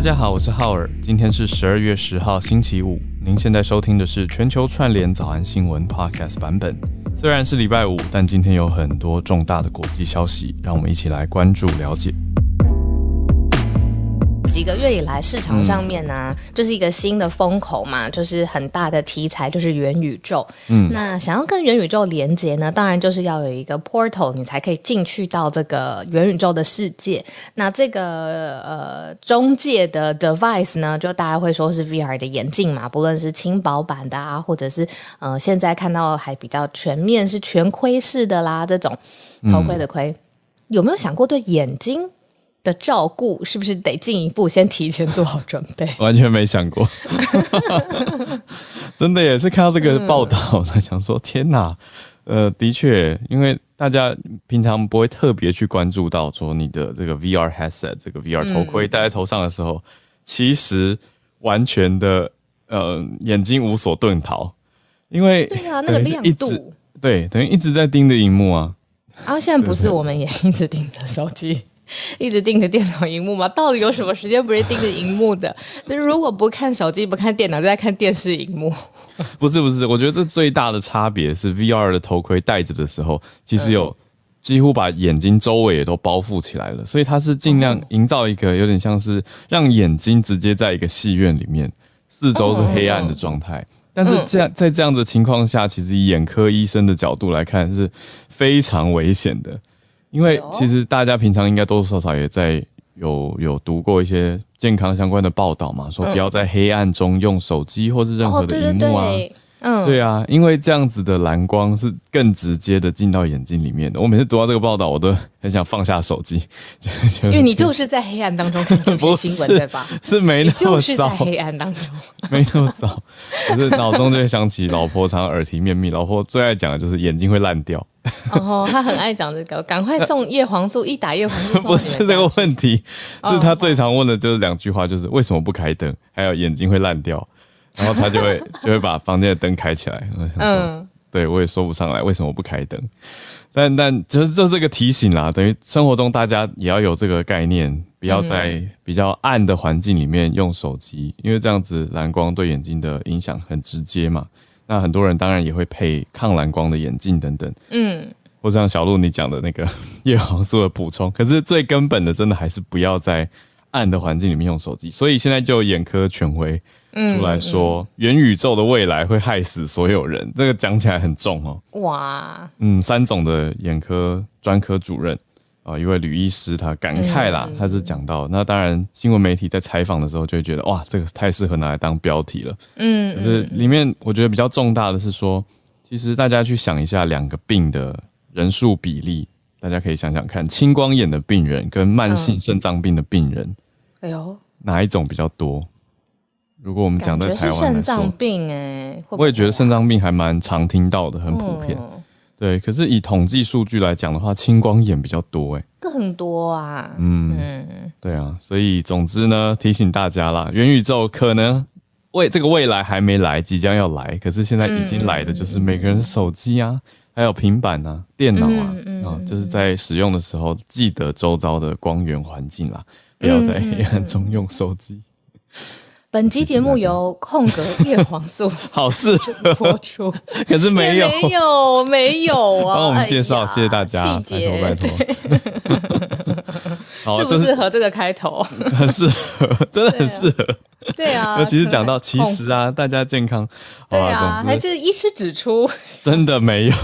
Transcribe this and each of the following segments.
大家好，我是浩尔，今天是十二月十号星期五。您现在收听的是全球串联早安新闻 Podcast 版本。虽然是礼拜五，但今天有很多重大的国际消息，让我们一起来关注了解。几个月以来，市场上面呢，就是一个新的风口嘛，就是很大的题材，就是元宇宙。嗯，那想要跟元宇宙连接呢，当然就是要有一个 portal，你才可以进去到这个元宇宙的世界。那这个呃中介的 device 呢，就大家会说是 VR 的眼镜嘛，不论是轻薄版的啊，或者是呃现在看到还比较全面是全盔式的啦，这种头盔的盔，有没有想过对眼睛？的照顾是不是得进一步先提前做好准备？完全没想过，真的也是看到这个报道才想说，天哪！呃，的确，因为大家平常不会特别去关注到说你的这个 VR headset 这个 VR 头盔戴在头上的时候，其实完全的呃眼睛无所遁逃，因为对啊，那个亮度对，等于一直在盯着荧幕啊。啊，现在不是我们也一直盯着手机。一直盯着电脑荧幕吗？到底有什么时间不是盯着荧幕的？就是如果不看手机、不看电脑，就在看电视荧幕。不是不是，我觉得这最大的差别是 VR 的头盔戴着的时候，其实有几乎把眼睛周围也都包覆起来了，所以它是尽量营造一个有点像是让眼睛直接在一个戏院里面，四周是黑暗的状态。但是这样在这样的情况下，其实以眼科医生的角度来看是非常危险的。因为其实大家平常应该多多少少也在有有读过一些健康相关的报道嘛，说不要在黑暗中用手机或是任何的荧幕啊。嗯，对啊，因为这样子的蓝光是更直接的进到眼睛里面的。我每次读到这个报道，我都很想放下手机，因为你就是在黑暗当中看这些新闻，对吧？是没那么早，就是在黑暗当中，没那么早。可是脑中就会想起老婆常耳提面命，老婆最爱讲的就是眼睛会烂掉。哦，他很爱讲这个，赶快送叶黄素，一打叶黄素。不是这个问题，是他最常问的就是两句话，就是为什么不开灯，还有眼睛会烂掉。然后他就会 就会把房间的灯开起来。嗯，对我也说不上来为什么不开灯，但但就是就这个提醒啦，等于生活中大家也要有这个概念，不要在比较暗的环境里面用手机，因为这样子蓝光对眼睛的影响很直接嘛。那很多人当然也会配抗蓝光的眼镜等等。嗯，或像小鹿你讲的那个叶黄素的补充，可是最根本的，真的还是不要在暗的环境里面用手机。所以现在就眼科权威。出来说元宇宙的未来会害死所有人，这个讲起来很重哦。哇，嗯，三总的眼科专科主任啊，一位吕医师，他感慨啦，他是讲到，那当然新闻媒体在采访的时候就会觉得，哇，这个太适合拿来当标题了。嗯，可是里面我觉得比较重大的是说，其实大家去想一下两个病的人数比例，大家可以想想看，青光眼的病人跟慢性肾脏病的病人，哎呦，哪一种比较多？如果我们讲在台湾肾脏病哎，我也觉得肾脏病还蛮常听到的，很普遍。对，可是以统计数据来讲的话，青光眼比较多哎，更多啊。嗯，对啊，所以总之呢，提醒大家啦，元宇宙可能未这个未来还没来，即将要来，可是现在已经来的就是每个人手机啊，还有平板啊、电脑啊，啊，就是在使用的时候记得周遭的光源环境啦，不要在黑暗中用手机。本集节目由空格叶黄素 好事。播出，可是没有。没有没有啊！帮我们介绍，谢谢大家，拜托拜托。适 不适合这个开头？很适合，真的很适合。对啊，尤其是讲到其实啊，大家健康，对啊，还是医师指出，真的没有，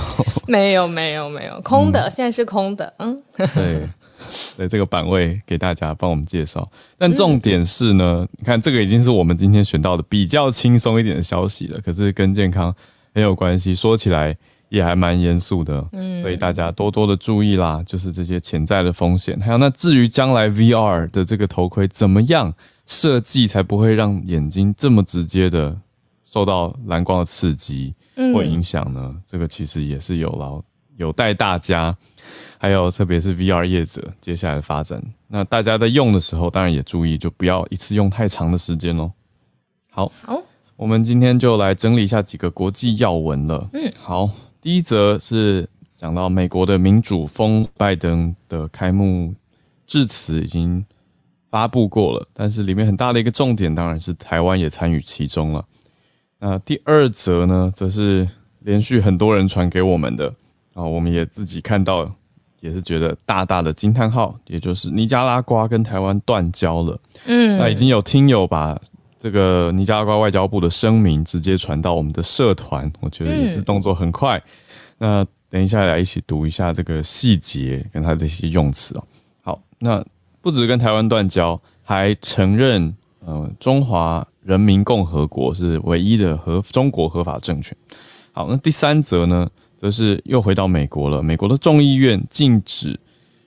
没有没有没有。空的，现在是空的，嗯，对。对这个版位给大家帮我们介绍，但重点是呢，你看这个已经是我们今天选到的比较轻松一点的消息了，可是跟健康很有关系，说起来也还蛮严肃的，嗯，所以大家多多的注意啦，就是这些潜在的风险。还有那至于将来 VR 的这个头盔怎么样设计，才不会让眼睛这么直接的受到蓝光的刺激或影响呢？这个其实也是有劳有待大家。还有，特别是 VR 业者接下来的发展，那大家在用的时候，当然也注意，就不要一次用太长的时间哦。好，好，我们今天就来整理一下几个国际要闻了。嗯，好，第一则是讲到美国的民主峰拜登的开幕致辞已经。发布过了，但是里面很大的一个重点当然是台湾也参与其中了。那第二则呢，则是连续很多人传给我们的啊，我们也自己看到，也是觉得大大的惊叹号，也就是尼加拉瓜跟台湾断交了。嗯，那已经有听友把这个尼加拉瓜外交部的声明直接传到我们的社团，我觉得也是动作很快。那等一下来一起读一下这个细节跟他的一些用词哦。好，那不止跟台湾断交，还承认呃中华人民共和国是唯一的合中国合法政权。好，那第三则呢，则是又回到美国了。美国的众议院禁止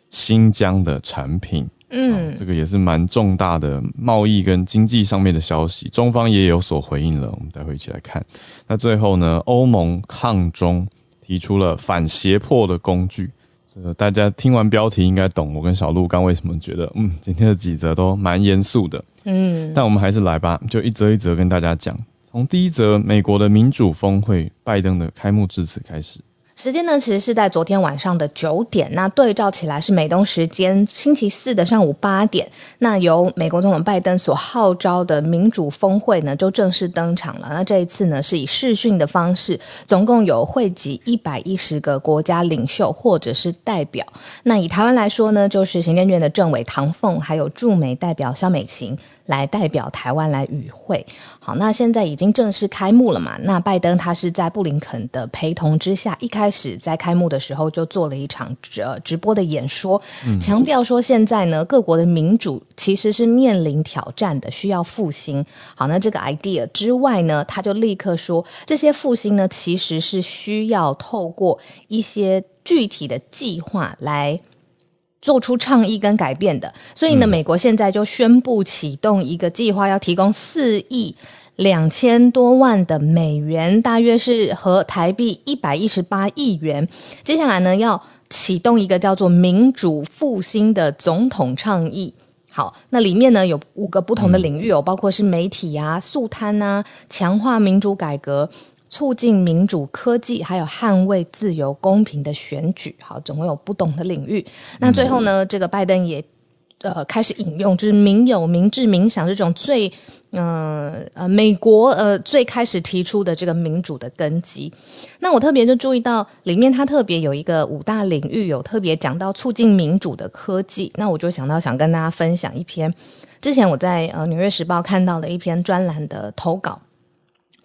新疆的产品，嗯，这个也是蛮重大的贸易跟经济上面的消息。中方也有所回应了，我们待会一起来看。那最后呢，欧盟抗中。提出了反胁迫的工具，这个大家听完标题应该懂。我跟小鹿刚为什么觉得，嗯，今天的几则都蛮严肃的，嗯，但我们还是来吧，就一则一则跟大家讲。从第一则，美国的民主峰会，拜登的开幕致辞开始。时间呢，其实是在昨天晚上的九点。那对照起来是美东时间星期四的上午八点。那由美国总统拜登所号召的民主峰会呢，就正式登场了。那这一次呢，是以视讯的方式，总共有汇集一百一十个国家领袖或者是代表。那以台湾来说呢，就是行政院的政委唐凤，还有驻美代表肖美琴。来代表台湾来与会，好，那现在已经正式开幕了嘛？那拜登他是在布林肯的陪同之下，一开始在开幕的时候就做了一场呃直播的演说，强调说现在呢各国的民主其实是面临挑战的，需要复兴。好，那这个 idea 之外呢，他就立刻说这些复兴呢其实是需要透过一些具体的计划来。做出倡议跟改变的，所以呢，美国现在就宣布启动一个计划，要提供四亿两千多万的美元，大约是和台币一百一十八亿元。接下来呢，要启动一个叫做“民主复兴”的总统倡议。好，那里面呢有五个不同的领域哦，包括是媒体啊、速摊啊、强化民主改革。促进民主科技，还有捍卫自由公平的选举，好，总共有不同的领域。那最后呢，这个拜登也呃开始引用，就是民有、民治、民享这种最嗯呃美国呃最开始提出的这个民主的根基。那我特别就注意到里面，它特别有一个五大领域，有特别讲到促进民主的科技。那我就想到想跟大家分享一篇之前我在呃《纽约时报》看到的一篇专栏的投稿。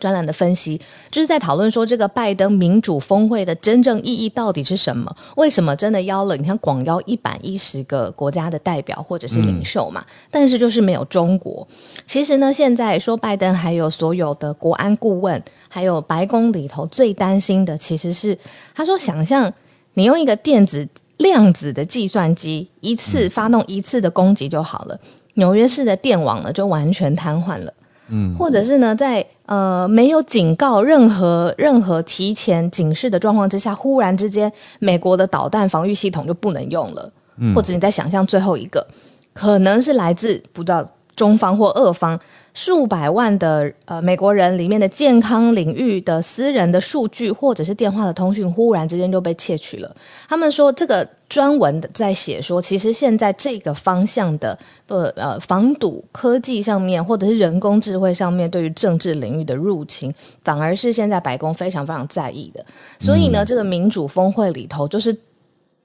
专栏的分析就是在讨论说，这个拜登民主峰会的真正意义到底是什么？为什么真的邀了？你看，广邀一百一十个国家的代表或者是领袖嘛，但是就是没有中国。其实呢，现在说拜登还有所有的国安顾问，还有白宫里头最担心的，其实是他说，想象你用一个电子量子的计算机一次发动一次的攻击就好了，纽约市的电网呢就完全瘫痪了。嗯，或者是呢，在呃没有警告、任何任何提前警示的状况之下，忽然之间，美国的导弹防御系统就不能用了。嗯，或者你在想象最后一个，可能是来自不知道中方或俄方。数百万的呃美国人里面的健康领域的私人的数据或者是电话的通讯，忽然之间就被窃取了。他们说这个专文在写说，其实现在这个方向的呃呃防堵科技上面或者是人工智慧上面对于政治领域的入侵，反而是现在白宫非常非常在意的。所以呢，这个民主峰会里头就是。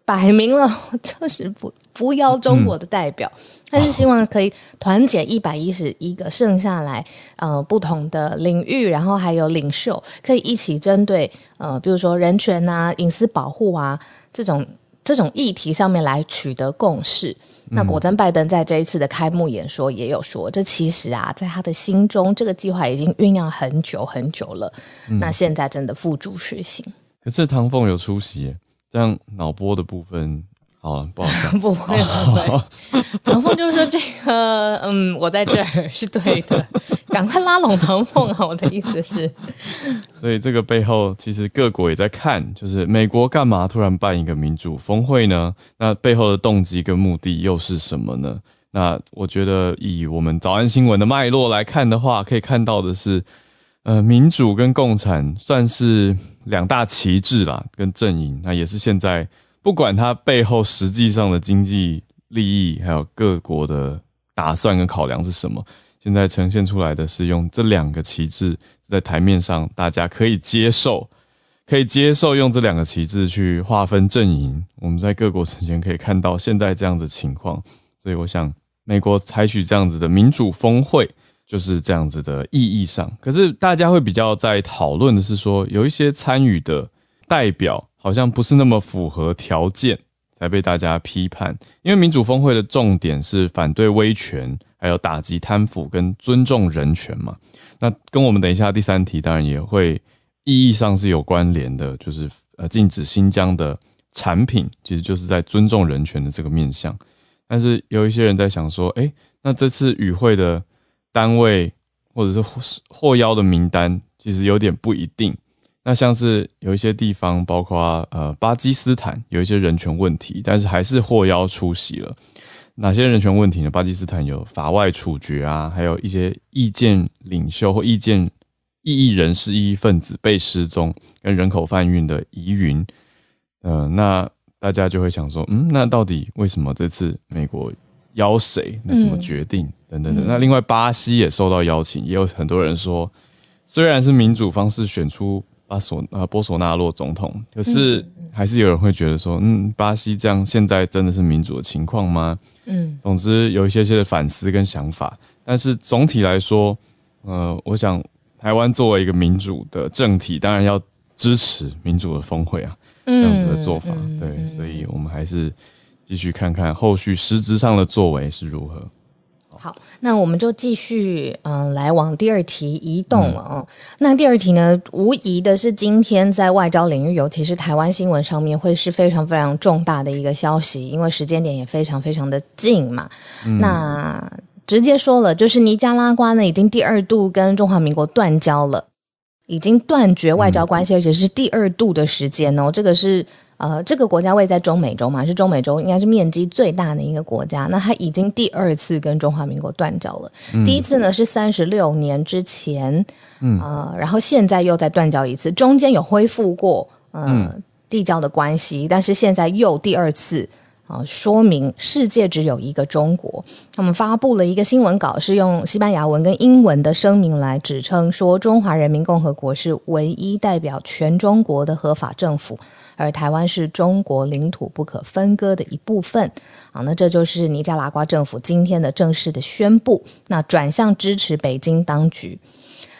摆明了就是不不邀中国的代表，他是希望可以团结一百一十一个剩下来呃不同的领域，然后还有领袖可以一起针对呃比如说人权啊、隐私保护啊这种这种议题上面来取得共识。那果真拜登在这一次的开幕演说也有说，这其实啊在他的心中这个计划已经酝酿很久很久了，那现在真的付诸实行。可是唐凤有出席。这样脑波的部分好，不好讲。不会不会，唐凤就是说这个，嗯，我在这儿是对的，赶快拉拢唐凤啊！我的意思是，所以这个背后其实各国也在看，就是美国干嘛突然办一个民主峰会呢？那背后的动机跟目的又是什么呢？那我觉得以我们早安新闻的脉络来看的话，可以看到的是，呃，民主跟共产算是。两大旗帜啦，跟阵营，那也是现在不管它背后实际上的经济利益，还有各国的打算跟考量是什么。现在呈现出来的是用这两个旗帜在台面上，大家可以接受，可以接受用这两个旗帜去划分阵营。我们在各国之间可以看到现在这样的情况，所以我想美国采取这样子的民主峰会就是这样子的意义上。可是大家会比较在讨论的是说，有一些参与的代表好像不是那么符合条件，才被大家批判。因为民主峰会的重点是反对威权。还有打击贪腐跟尊重人权嘛？那跟我们等一下第三题当然也会意义上是有关联的，就是呃禁止新疆的产品，其实就是在尊重人权的这个面向。但是有一些人在想说，哎，那这次与会的单位或者是获邀的名单，其实有点不一定。那像是有一些地方，包括呃巴基斯坦有一些人权问题，但是还是获邀出席了。哪些人权问题呢？巴基斯坦有法外处决啊，还有一些意见领袖或意见异议人士、异议分子被失踪，跟人口贩运的疑云。呃，那大家就会想说，嗯，那到底为什么这次美国邀谁？那怎么决定？等等等。那另外，巴西也受到邀请，也有很多人说，虽然是民主方式选出巴索啊波索纳洛总统，可是还是有人会觉得说，嗯，巴西这样现在真的是民主的情况吗？嗯，总之有一些些的反思跟想法，但是总体来说，呃，我想台湾作为一个民主的政体，当然要支持民主的峰会啊，这样子的做法，对，所以我们还是继续看看后续实质上的作为是如何。好，那我们就继续嗯来往第二题移动了哦。那第二题呢，无疑的是今天在外交领域，尤其是台湾新闻上面，会是非常非常重大的一个消息，因为时间点也非常非常的近嘛。那直接说了，就是尼加拉瓜呢已经第二度跟中华民国断交了，已经断绝外交关系，而且是第二度的时间哦。这个是。呃，这个国家位在中美洲嘛，是中美洲应该是面积最大的一个国家。那它已经第二次跟中华民国断交了。第一次呢是三十六年之前，嗯啊，然后现在又再断交一次，中间有恢复过嗯地交的关系，但是现在又第二次。啊，说明世界只有一个中国。他们发布了一个新闻稿，是用西班牙文跟英文的声明来指称说，中华人民共和国是唯一代表全中国的合法政府，而台湾是中国领土不可分割的一部分。啊，那这就是尼加拉瓜政府今天的正式的宣布。那转向支持北京当局。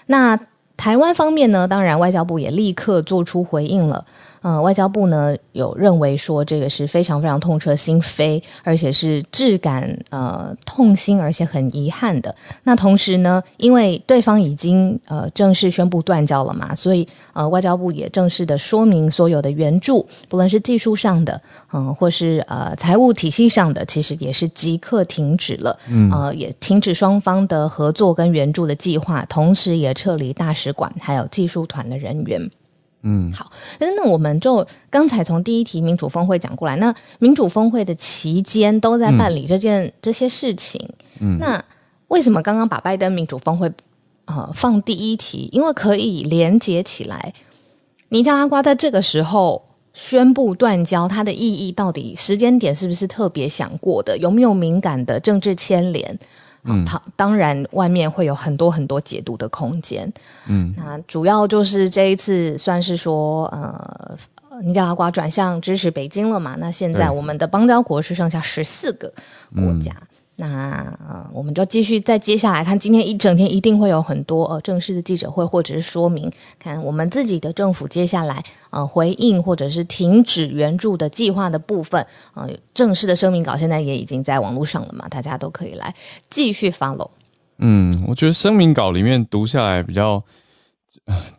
那台湾方面呢？当然，外交部也立刻做出回应了。呃，外交部呢有认为说这个是非常非常痛彻心扉，而且是质感呃痛心，而且很遗憾的。那同时呢，因为对方已经呃正式宣布断交了嘛，所以呃外交部也正式的说明所有的援助，不论是技术上的，嗯，或是呃财务体系上的，其实也是即刻停止了，嗯，呃也停止双方的合作跟援助的计划，同时也撤离大使馆还有技术团的人员。嗯，好，但是那我们就刚才从第一题民主峰会讲过来，那民主峰会的期间都在办理这件这些事情，嗯，那为什么刚刚把拜登民主峰会呃放第一题？因为可以连接起来，尼加拉瓜在这个时候宣布断交，它的意义到底时间点是不是特别想过的？有没有敏感的政治牵连？嗯，它当然外面会有很多很多解读的空间。嗯，那主要就是这一次算是说，呃，尼加拉瓜转向支持北京了嘛？那现在我们的邦交国是剩下十四个国家。那呃，我们就继续再接下来看，今天一整天一定会有很多呃正式的记者会或者是说明，看我们自己的政府接下来呃回应或者是停止援助的计划的部分，呃正式的声明稿现在也已经在网络上了嘛，大家都可以来继续 follow。嗯，我觉得声明稿里面读下来比较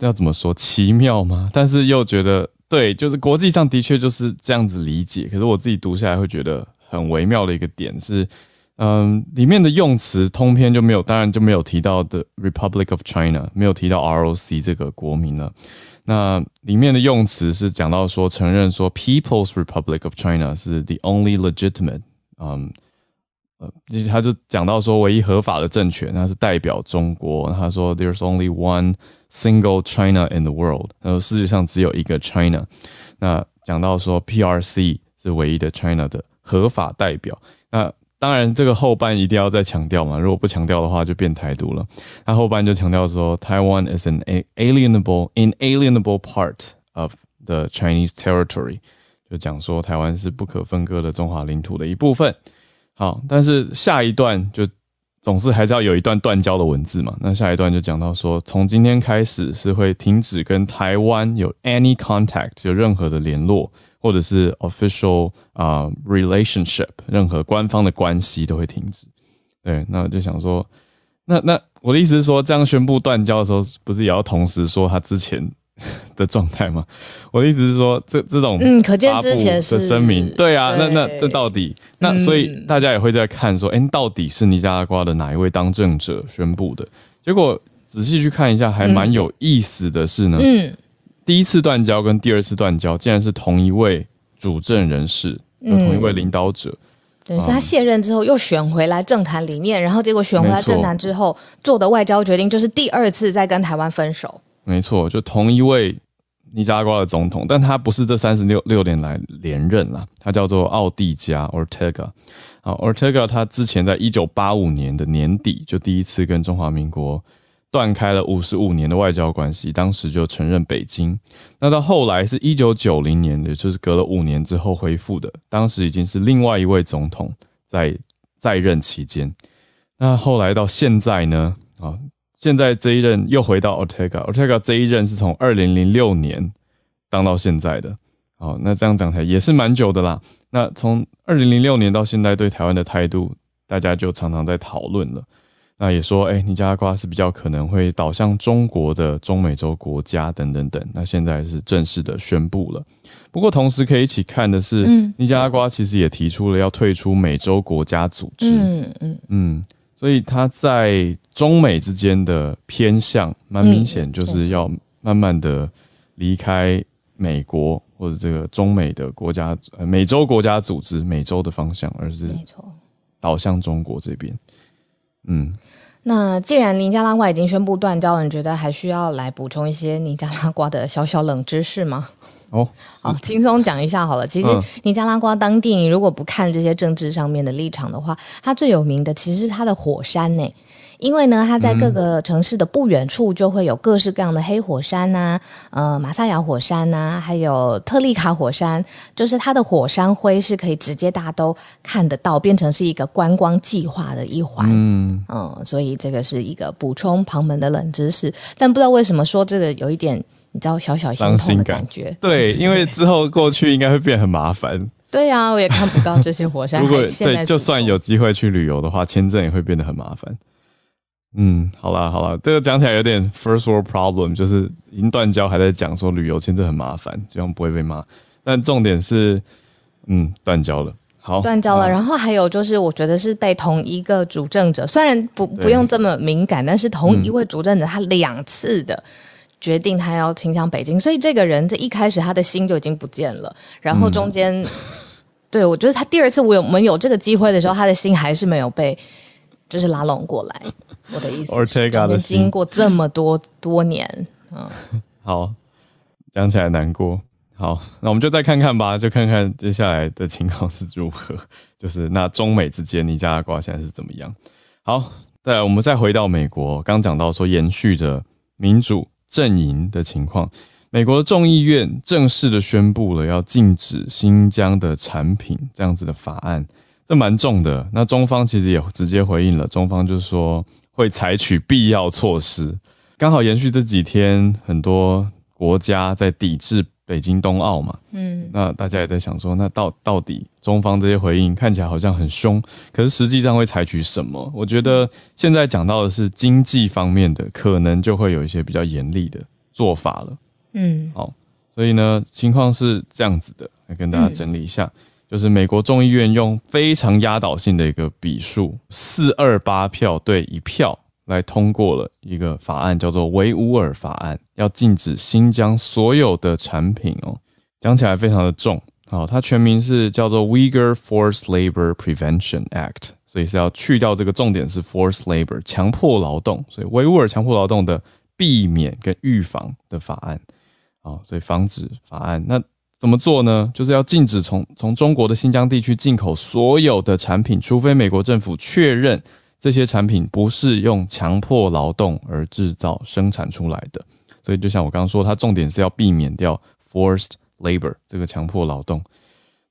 要怎么说奇妙吗？但是又觉得对，就是国际上的确就是这样子理解，可是我自己读下来会觉得很微妙的一个点是。嗯，里面的用词通篇就没有，当然就没有提到的 Republic of China，没有提到 ROC 这个国民了。那里面的用词是讲到说，承认说 People's Republic of China 是 the only legitimate，嗯，呃，他就讲到说唯一合法的政权，那是代表中国。他说 There's only one single China in the world，然后世界上只有一个 China。那讲到说 PRC 是唯一的 China 的合法代表。那当然这个后半一定要再强调嘛，如果不强调的话就变台独了。那后半就强调说，Taiwan is an alienable inalienable part of the Chinese territory，就讲说台湾是不可分割的中华领土的一部分。好，但是下一段就。总是还是要有一段断交的文字嘛？那下一段就讲到说，从今天开始是会停止跟台湾有 any contact，有任何的联络，或者是 official 啊 relationship，任何官方的关系都会停止。对，那我就想说，那那我的意思是说，这样宣布断交的时候，不是也要同时说他之前？的状态吗？我的意思是说，这这种嗯，可见之前的声明，对啊，那那这到底那所以大家也会在看说，哎，到底是尼加拉瓜的哪一位当政者宣布的？结果仔细去看一下，还蛮有意思的是呢，嗯，第一次断交跟第二次断交竟然是同一位主政人士，同一位领导者，等于是他卸任之后又选回来政坛里面，然后结果选回来政坛之后做的外交决定就是第二次再跟台湾分手。没错，就同一位尼加拉瓜的总统，但他不是这三十六六年来连任了，他叫做奥蒂加 （Ortega）。啊，Ortega 他之前在一九八五年的年底就第一次跟中华民国断开了五十五年的外交关系，当时就承认北京。那到后来是一九九零年，也就是隔了五年之后恢复的，当时已经是另外一位总统在在任期间。那后来到现在呢？啊。现在这一任又回到 Ortega，Ortega 这一任是从二零零六年当到现在的，好，那这样讲起来也是蛮久的啦。那从二零零六年到现在对台湾的态度，大家就常常在讨论了。那也说，哎，尼加拉瓜是比较可能会倒向中国的中美洲国家等等等。那现在是正式的宣布了。不过同时可以一起看的是，尼加拉瓜其实也提出了要退出美洲国家组织。嗯嗯嗯。所以他在中美之间的偏向蛮明显，就是要慢慢的离开美国或者这个中美的国家，呃，美洲国家组织美洲的方向，而是没错，导向中国这边。嗯，那既然尼加拉瓜已经宣布断交了，你觉得还需要来补充一些尼加拉瓜的小小冷知识吗？哦，好，轻松讲一下好了。其实尼加拉瓜当地，你如果不看这些政治上面的立场的话，它最有名的其实是它的火山呢。因为呢，它在各个城市的不远处就会有各式各样的黑火山呐，呃，马萨亚火山呐，还有特利卡火山，就是它的火山灰是可以直接大家都看得到，变成是一个观光计划的一环。嗯嗯，所以这个是一个补充旁门的冷知识。但不知道为什么说这个有一点。你知道小小心痛的感觉，对，因为 之后过去应该会变很麻烦。对呀，我也看不到这些火山。如果对，就算有机会去旅游的话，签证也会变得很麻烦。嗯，好啦好啦，这个讲起来有点 first world problem，就是已经断交还在讲说旅游签证很麻烦，这样不会被骂。但重点是，嗯，断交了，好，断交了。然后还有就是，我觉得是被同一个主政者，虽然不不用这么敏感，但是同一位主政者他两次的。决定他要倾向北京，所以这个人这一开始他的心就已经不见了。然后中间，对我觉得他第二次我有我们有这个机会的时候，他的心还是没有被就是拉拢过来。我的意思是，经过这么多多年，嗯，好，讲起来难过。好，那我们就再看看吧，就看看接下来的情况是如何。就是那中美之间尼加拉瓜现在是怎么样？好，再我们再回到美国，刚讲到说延续着民主。阵营的情况，美国的众议院正式的宣布了要禁止新疆的产品这样子的法案，这蛮重的。那中方其实也直接回应了，中方就是说会采取必要措施。刚好延续这几天，很多国家在抵制。北京冬奥嘛，嗯，那大家也在想说，那到到底中方这些回应看起来好像很凶，可是实际上会采取什么？我觉得现在讲到的是经济方面的，可能就会有一些比较严厉的做法了。嗯，好，所以呢，情况是这样子的，来跟大家整理一下，就是美国众议院用非常压倒性的一个比数，四二八票对一票。来通过了一个法案，叫做《维吾尔法案》，要禁止新疆所有的产品哦。讲起来非常的重，好，它全名是叫做《Uyghur Forced Labor Prevention Act》，所以是要去掉这个重点是 forced labor 强迫劳动，所以维吾尔强迫劳动的避免跟预防的法案，啊，所以防止法案。那怎么做呢？就是要禁止从从中国的新疆地区进口所有的产品，除非美国政府确认这些产品不是用强迫劳动而制造生产出来的。所以，就像我刚刚说，它重点是要避免掉 forced labor 这个强迫劳动。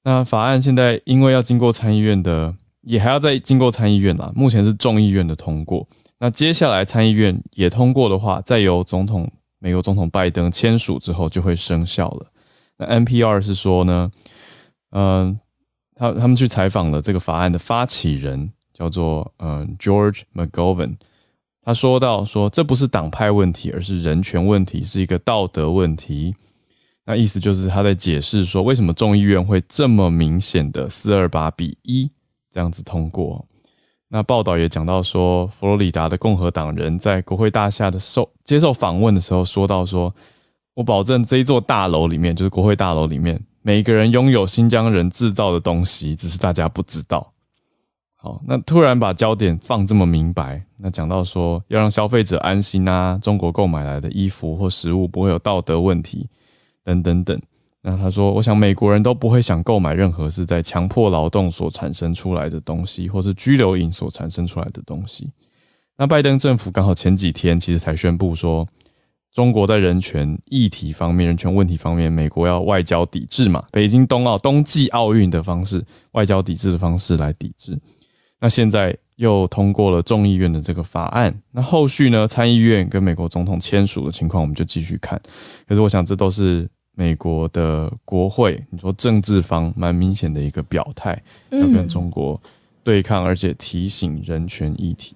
那法案现在因为要经过参议院的，也还要再经过参议院啦。目前是众议院的通过。那接下来参议院也通过的话，再由总统美国总统拜登签署之后就会生效了。那 NPR 是说呢，嗯，他他们去采访了这个法案的发起人，叫做嗯 George McGovern，他说到说这不是党派问题，而是人权问题，是一个道德问题。那意思就是他在解释说，为什么众议院会这么明显的四二八比一这样子通过。那报道也讲到说，佛罗里达的共和党人在国会大厦的受接受访问的时候说到说。我保证这一座大楼里面，就是国会大楼里面，每个人拥有新疆人制造的东西，只是大家不知道。好，那突然把焦点放这么明白，那讲到说要让消费者安心啊，中国购买来的衣服或食物不会有道德问题，等等等。那他说，我想美国人都不会想购买任何是在强迫劳动所产生出来的东西，或是拘留营所产生出来的东西。那拜登政府刚好前几天其实才宣布说。中国在人权议题方面、人权问题方面，美国要外交抵制嘛？北京冬奥、冬季奥运的方式，外交抵制的方式来抵制。那现在又通过了众议院的这个法案，那后续呢？参议院跟美国总统签署的情况，我们就继续看。可是我想，这都是美国的国会，你说政治方蛮明显的一个表态，要跟中国对抗，而且提醒人权议题。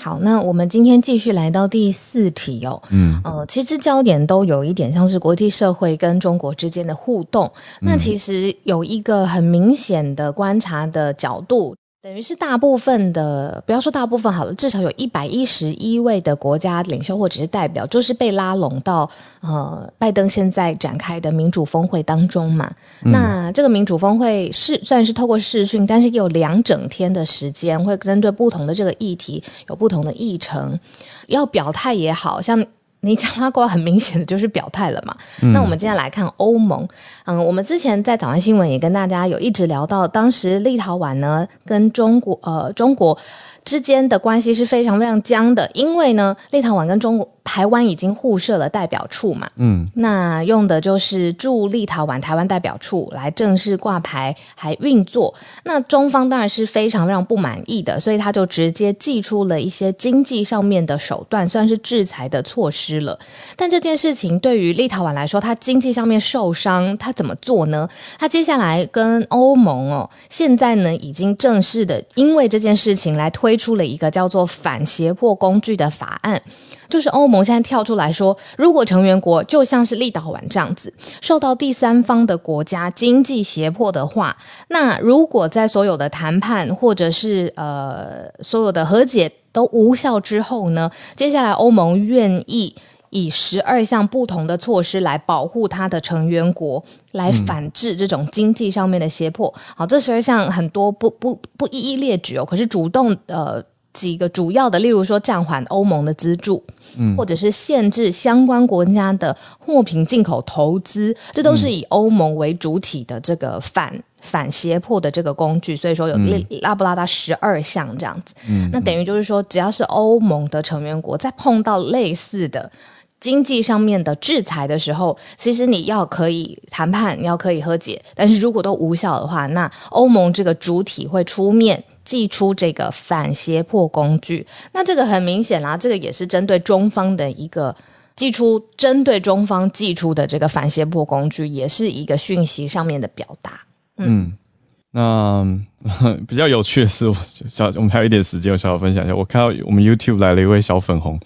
好，那我们今天继续来到第四题哦。嗯，呃，其实焦点都有一点像是国际社会跟中国之间的互动。那其实有一个很明显的观察的角度。等于是大部分的，不要说大部分好了，至少有一百一十一位的国家领袖或者是代表，就是被拉拢到呃拜登现在展开的民主峰会当中嘛。那这个民主峰会是虽然是透过视讯，但是有两整天的时间，会针对不同的这个议题有不同的议程，要表态也好像。你讲拉瓜很明显的就是表态了嘛？那我们接下来看欧盟。嗯，我们之前在早安新闻也跟大家有一直聊到，当时立陶宛呢跟中国呃中国。之间的关系是非常非常僵的，因为呢，立陶宛跟中国台湾已经互设了代表处嘛，嗯，那用的就是驻立陶宛台湾代表处来正式挂牌还运作。那中方当然是非常非常不满意的，所以他就直接寄出了一些经济上面的手段，算是制裁的措施了。但这件事情对于立陶宛来说，他经济上面受伤，他怎么做呢？他接下来跟欧盟哦，现在呢已经正式的因为这件事情来推。推出了一个叫做反胁迫工具的法案，就是欧盟现在跳出来说，如果成员国就像是立陶宛这样子，受到第三方的国家经济胁迫的话，那如果在所有的谈判或者是呃所有的和解都无效之后呢，接下来欧盟愿意。以十二项不同的措施来保护它的成员国，来反制这种经济上面的胁迫。好，这十二项很多不不不一一列举哦，可是主动呃几个主要的，例如说暂缓欧盟的资助，嗯，或者是限制相关国家的货品进口投资，这都是以欧盟为主体的这个反反胁迫的这个工具。所以说有拉布拉达十二项这样子，嗯，那等于就是说，只要是欧盟的成员国在碰到类似的。经济上面的制裁的时候，其实你要可以谈判，你要可以和解，但是如果都无效的话，那欧盟这个主体会出面寄出这个反胁迫工具。那这个很明显啦，这个也是针对中方的一个寄出，针对中方寄出的这个反胁迫工具，也是一个讯息上面的表达。嗯，那 比较有趣的是，小我们还有一点时间，我小小分享一下。我看到我们 YouTube 来了一位小粉红。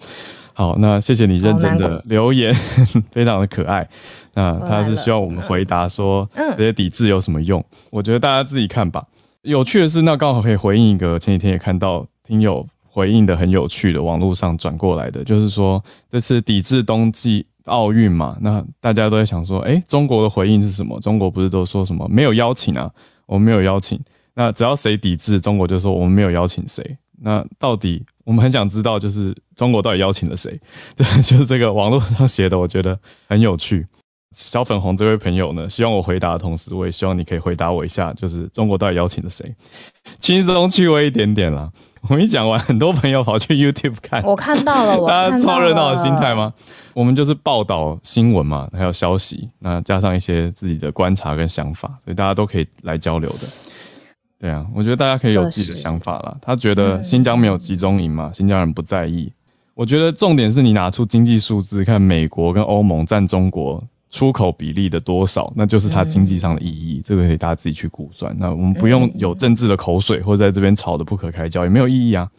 好，那谢谢你认真的留言，非常的可爱。那他是希望我们回答说，这些抵制有什么用？我觉得大家自己看吧。有趣的是，那刚好可以回应一个前几天也看到听友回应的很有趣的网络上转过来的，就是说这次抵制冬季奥运嘛，那大家都在想说，哎，中国的回应是什么？中国不是都说什么没有邀请啊？我们没有邀请。那只要谁抵制，中国就说我们没有邀请谁。那到底我们很想知道，就是中国到底邀请了谁？对，就是这个网络上写的，我觉得很有趣。小粉红这位朋友呢，希望我回答的同时，我也希望你可以回答我一下，就是中国到底邀请了谁？轻松趣味一点点啦。我一讲完，很多朋友跑去 YouTube 看，我看到了，大家超热闹的心态吗？我们就是报道新闻嘛，还有消息，那加上一些自己的观察跟想法，所以大家都可以来交流的。对啊，我觉得大家可以有自己的想法啦。他觉得新疆没有集中营嘛，新疆人不在意。我觉得重点是你拿出经济数字，看美国跟欧盟占中国出口比例的多少，那就是它经济上的意义。这个可以大家自己去估算。那我们不用有政治的口水，或者在这边吵得不可开交，也没有意义啊。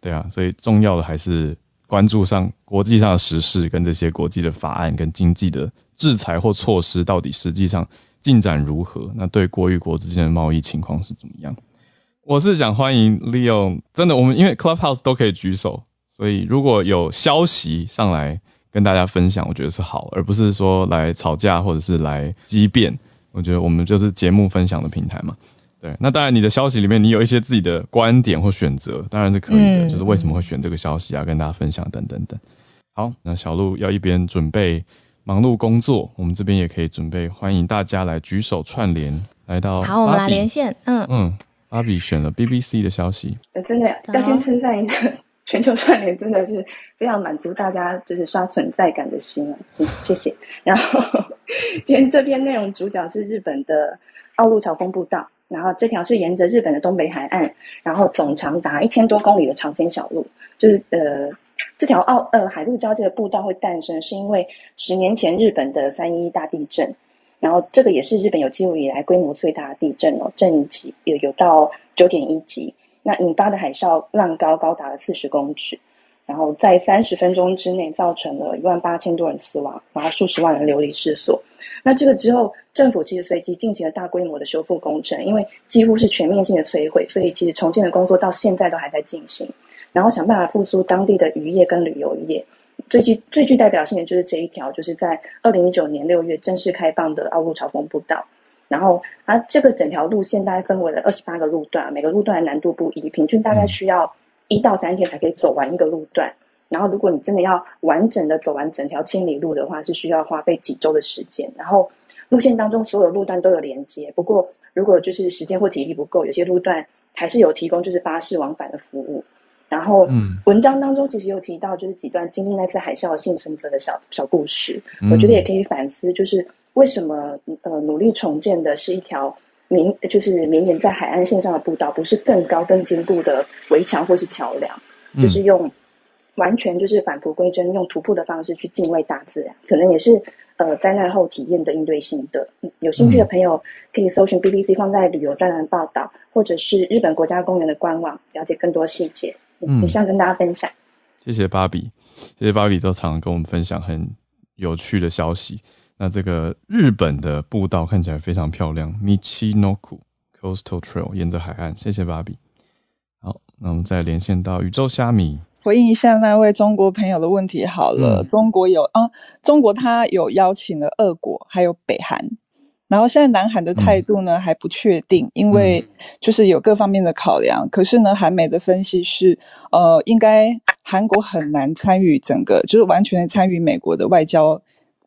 对啊，所以重要的还是关注上国际上的时事，跟这些国际的法案跟经济的制裁或措施到底实际上进展如何？那对国与国之间的贸易情况是怎么样？我是想欢迎利用真的，我们因为 Clubhouse 都可以举手。所以，如果有消息上来跟大家分享，我觉得是好，而不是说来吵架或者是来激辩。我觉得我们就是节目分享的平台嘛。对，那当然，你的消息里面你有一些自己的观点或选择，当然是可以的。就是为什么会选这个消息啊，跟大家分享等等等。好，那小鹿要一边准备忙碌工作，我们这边也可以准备欢迎大家来举手串联来到。好，我们来连线。嗯嗯，阿比选了 BBC 的消息。真的要先称赞一下。全球串联真的是非常满足大家就是刷存在感的心啊，谢谢。然后今天这篇内容主角是日本的奥路桥风步道，然后这条是沿着日本的东北海岸，然后总长达一千多公里的长间小路，就是呃这条奥呃海陆交界的步道会诞生，是因为十年前日本的三一大地震，然后这个也是日本有记录以来规模最大的地震哦，震级有有到九点一级。那引发的海啸浪高高达了四十公尺，然后在三十分钟之内造成了一万八千多人死亡，然后数十万人流离失所。那这个之后，政府其实随即进行了大规模的修复工程，因为几乎是全面性的摧毁，所以其实重建的工作到现在都还在进行。然后想办法复苏当地的渔业跟旅游业。最具最具代表性的就是这一条，就是在二零一九年六月正式开放的奥路潮风步道。然后，啊，这个整条路线大概分为了二十八个路段，每个路段的难度不一，平均大概需要一到三天才可以走完一个路段。然后，如果你真的要完整的走完整条千里路的话，是需要花费几周的时间。然后，路线当中所有路段都有连接，不过如果就是时间或体力不够，有些路段还是有提供就是巴士往返的服务。然后，文章当中其实有提到就是几段经历那次海啸幸存者的小小故事，我觉得也可以反思，就是。为什么呃努力重建的是一条绵就是绵延在海岸线上的步道，不是更高更坚固的围墙或是桥梁？就是用完全就是返璞归真，用徒步的方式去敬畏大自然，可能也是呃灾难后体验的应对心得。有兴趣的朋友可以搜寻 BBC 放在旅游专栏报道，或者是日本国家公园的官网，了解更多细节。嗯，想跟大家分享。谢谢芭比，谢谢芭比，都常跟我们分享很有趣的消息。那这个日本的步道看起来非常漂亮，Michinoku Coastal Trail，沿着海岸。谢谢芭比。好，那我们再连线到宇宙虾米，回应一下那位中国朋友的问题好了。中国有啊，中国他有邀请了俄国还有北韩，然后现在南韩的态度呢还不确定，因为就是有各方面的考量。可是呢，韩美的分析是，呃，应该韩国很难参与整个，就是完全参与美国的外交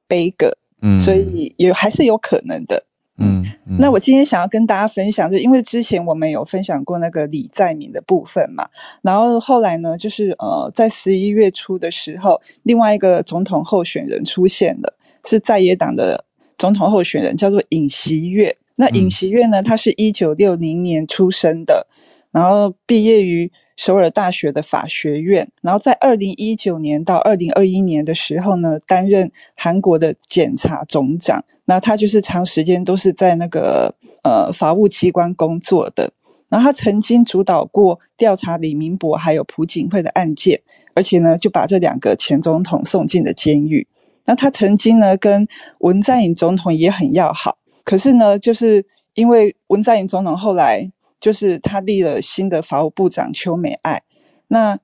杯葛。嗯，所以也还是有可能的。嗯，那我今天想要跟大家分享，就因为之前我们有分享过那个李在明的部分嘛，然后后来呢，就是呃，在十一月初的时候，另外一个总统候选人出现了，是在野党的总统候选人，叫做尹锡悦。那尹锡悦呢，他是一九六零年出生的，然后毕业于。首尔大学的法学院，然后在二零一九年到二零二一年的时候呢，担任韩国的检察总长。那他就是长时间都是在那个呃法务机关工作的。然后他曾经主导过调查李明博还有朴槿惠的案件，而且呢就把这两个前总统送进了监狱。那他曾经呢跟文在寅总统也很要好，可是呢就是因为文在寅总统后来。就是他立了新的法务部长邱美爱，那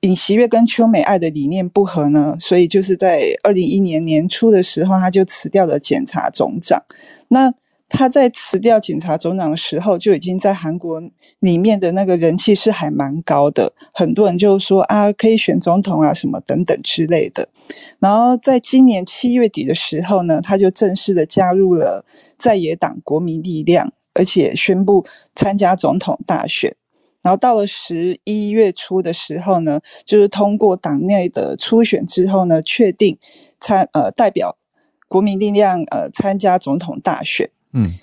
尹锡悦跟邱美爱的理念不合呢，所以就是在二零一年年初的时候，他就辞掉了检察总长。那他在辞掉警察总长的时候，就已经在韩国里面的那个人气是还蛮高的，很多人就说啊，可以选总统啊，什么等等之类的。然后在今年七月底的时候呢，他就正式的加入了在野党国民力量，而且宣布参加总统大选。然后到了十一月初的时候呢，就是通过党内的初选之后呢，确定参呃代表国民力量呃参加总统大选。嗯，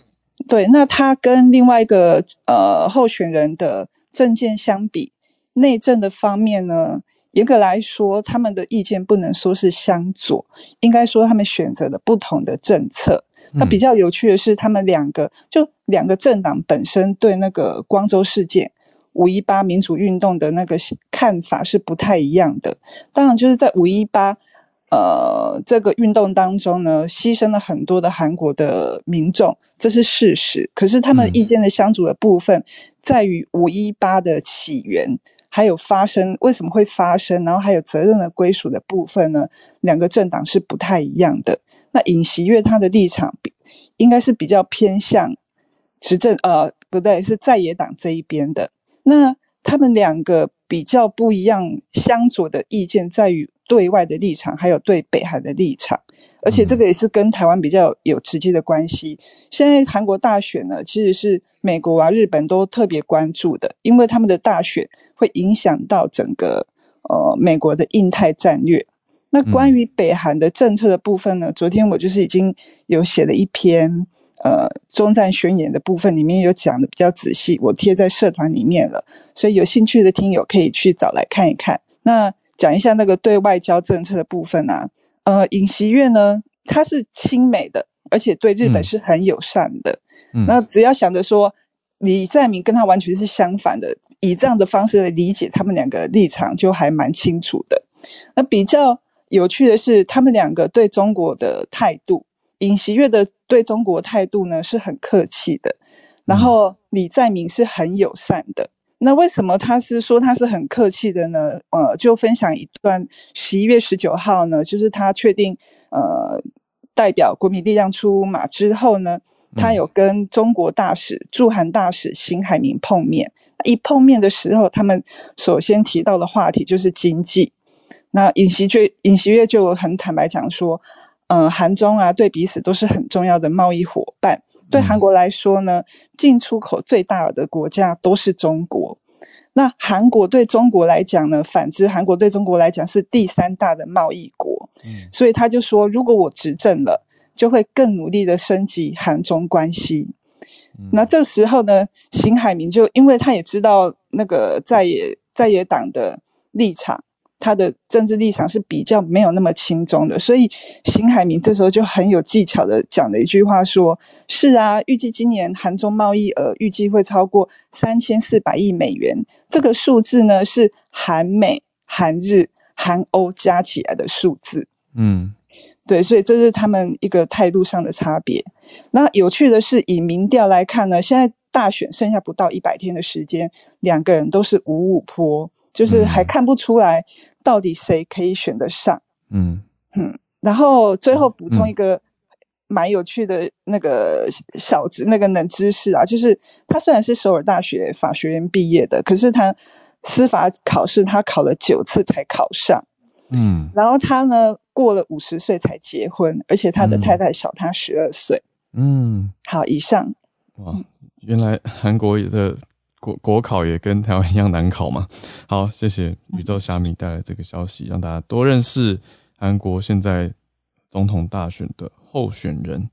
对，那他跟另外一个呃候选人的政见相比，内政的方面呢，严格来说，他们的意见不能说是相左，应该说他们选择了不同的政策。那比较有趣的是，他们两个就两个政党本身对那个光州事件、五一八民主运动的那个看法是不太一样的。当然，就是在五一八。呃，这个运动当中呢，牺牲了很多的韩国的民众，这是事实。可是他们意见的相左的部分，在于五一八的起源，还有发生为什么会发生，然后还有责任的归属的部分呢？两个政党是不太一样的。那尹锡悦他的立场比应该是比较偏向执政，呃，不对，是在野党这一边的。那他们两个比较不一样、相左的意见在于。对外的立场，还有对北韩的立场，而且这个也是跟台湾比较有直接的关系。现在韩国大选呢，其实是美国啊、日本都特别关注的，因为他们的大选会影响到整个呃美国的印太战略。那关于北韩的政策的部分呢，昨天我就是已经有写了一篇呃中战宣言的部分，里面有讲的比较仔细，我贴在社团里面了，所以有兴趣的听友可以去找来看一看。那。讲一下那个对外交政策的部分啊，呃，尹锡悦呢，他是亲美的，而且对日本是很友善的。嗯，那只要想着说李在明跟他完全是相反的，以这样的方式来理解他们两个立场，就还蛮清楚的。那比较有趣的是，他们两个对中国的态度，尹锡悦的对中国态度呢是很客气的，然后李在明是很友善的。那为什么他是说他是很客气的呢？呃，就分享一段十一月十九号呢，就是他确定呃代表国民力量出马之后呢，他有跟中国大使驻韩大使邢海明碰面。一碰面的时候，他们首先提到的话题就是经济。那尹锡月尹锡月就很坦白讲说，嗯，韩中啊对彼此都是很重要的贸易伙伴。对韩国来说呢，进出口最大的国家都是中国。那韩国对中国来讲呢，反之，韩国对中国来讲是第三大的贸易国。嗯，所以他就说，如果我执政了，就会更努力的升级韩中关系。那这时候呢，邢海明就因为他也知道那个在野在野党的立场。他的政治立场是比较没有那么轻松的，所以邢海明这时候就很有技巧的讲了一句话，说是啊，预计今年韩中贸易额预计会超过三千四百亿美元，这个数字呢是韩美、韩日、韩欧加起来的数字。嗯，对，所以这是他们一个态度上的差别。那有趣的是，以民调来看呢，现在大选剩下不到一百天的时间，两个人都是五五坡，就是还看不出来。到底谁可以选得上？嗯嗯，然后最后补充一个蛮有趣的那个小知那个冷知识啊，就是他虽然是首尔大学法学院毕业的，可是他司法考试他考了九次才考上。嗯，然后他呢过了五十岁才结婚，而且他的太太小他十二岁。嗯，好，以上。哇，原来韩国的。国国考也跟台湾一样难考嘛？好，谢谢宇宙虾米带来这个消息，让大家多认识韩国现在总统大选的候选人。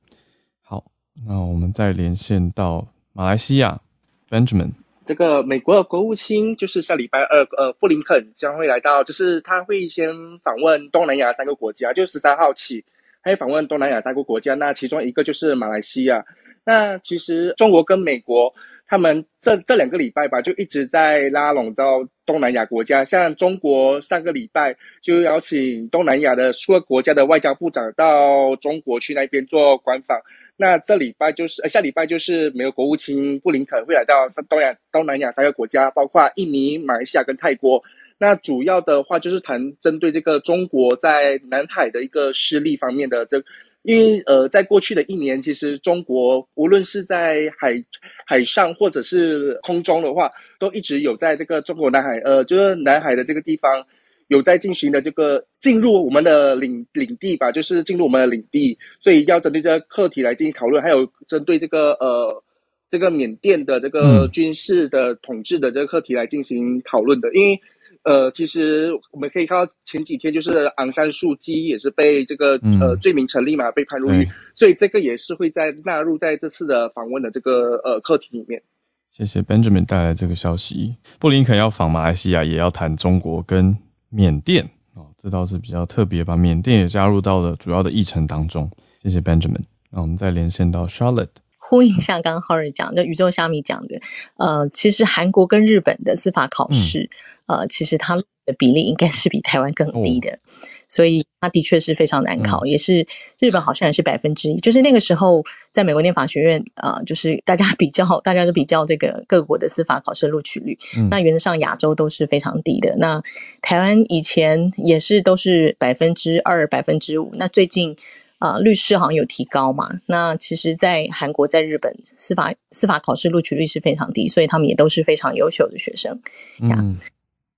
好，那我们再连线到马来西亚，Benjamin。这个美国的国务卿就是下礼拜二，呃，布林肯将会来到，就是他会先访问东南亚三个国家，就十三号起，他会访问东南亚三个国家，那其中一个就是马来西亚。那其实中国跟美国。他们这这两个礼拜吧，就一直在拉拢到东南亚国家。像中国上个礼拜就邀请东南亚的数个国家的外交部长到中国去那边做官访。那这礼拜就是呃下礼拜就是美国国务卿布林肯会来到东亚东南亚三个国家，包括印尼、马来西亚跟泰国。那主要的话就是谈针对这个中国在南海的一个势力方面的这因为呃，在过去的一年，其实中国无论是在海海上或者是空中的话，都一直有在这个中国南海，呃，就是南海的这个地方，有在进行的这个进入我们的领领地吧，就是进入我们的领地，所以要针对这个课题来进行讨论，还有针对这个呃这个缅甸的这个军事的统治的这个课题来进行讨论的，因为。呃，其实我们可以看到前几天就是昂山素姬也是被这个呃罪名成立嘛，被判入狱，所以这个也是会在纳入在这次的访问的这个呃课题里面。谢谢 Benjamin 带来这个消息，布林肯要访马来西亚，也要谈中国跟缅甸哦，这倒是比较特别，把缅甸也加入到了主要的议程当中。谢谢 Benjamin，那我们再连线到 Charlotte，呼应一下刚刚 Harry 讲的宇宙虾米讲的，呃，其实韩国跟日本的司法考试。呃，其实它的比例应该是比台湾更低的，所以它的确是非常难考，也是日本好像也是百分之一。就是那个时候，在美国念法学院，呃，就是大家比较，大家都比较这个各国的司法考试录取率，那原则上亚洲都是非常低的。那台湾以前也是都是百分之二、百分之五，那最近啊，律师好像有提高嘛。那其实，在韩国、在日本，司法司法考试录取率是非常低，所以他们也都是非常优秀的学生嗯。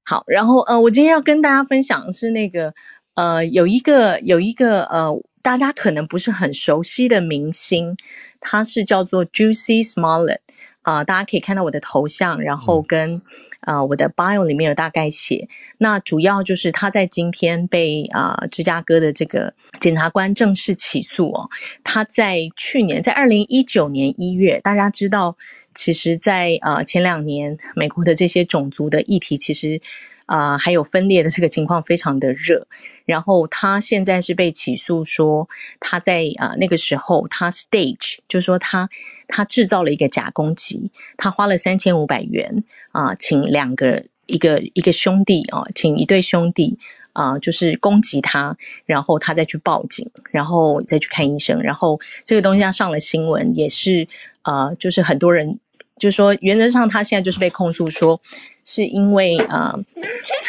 好，然后呃，我今天要跟大家分享的是那个呃，有一个有一个呃，大家可能不是很熟悉的明星，他是叫做 Juicy Smollett 啊，大家可以看到我的头像，然后跟啊我的 bio 里面有大概写，那主要就是他在今天被啊芝加哥的这个检察官正式起诉哦，他在去年在二零一九年一月，大家知道。其实，在呃前两年，美国的这些种族的议题，其实啊还有分裂的这个情况非常的热。然后他现在是被起诉说，他在啊那个时候他 stage，就是说他他制造了一个假攻击，他花了三千五百元啊，请两个一个一个兄弟啊，请一对兄弟啊，就是攻击他，然后他再去报警，然后再去看医生，然后这个东西他上了新闻，也是呃，就是很多人。就是说，原则上他现在就是被控诉说，是因为啊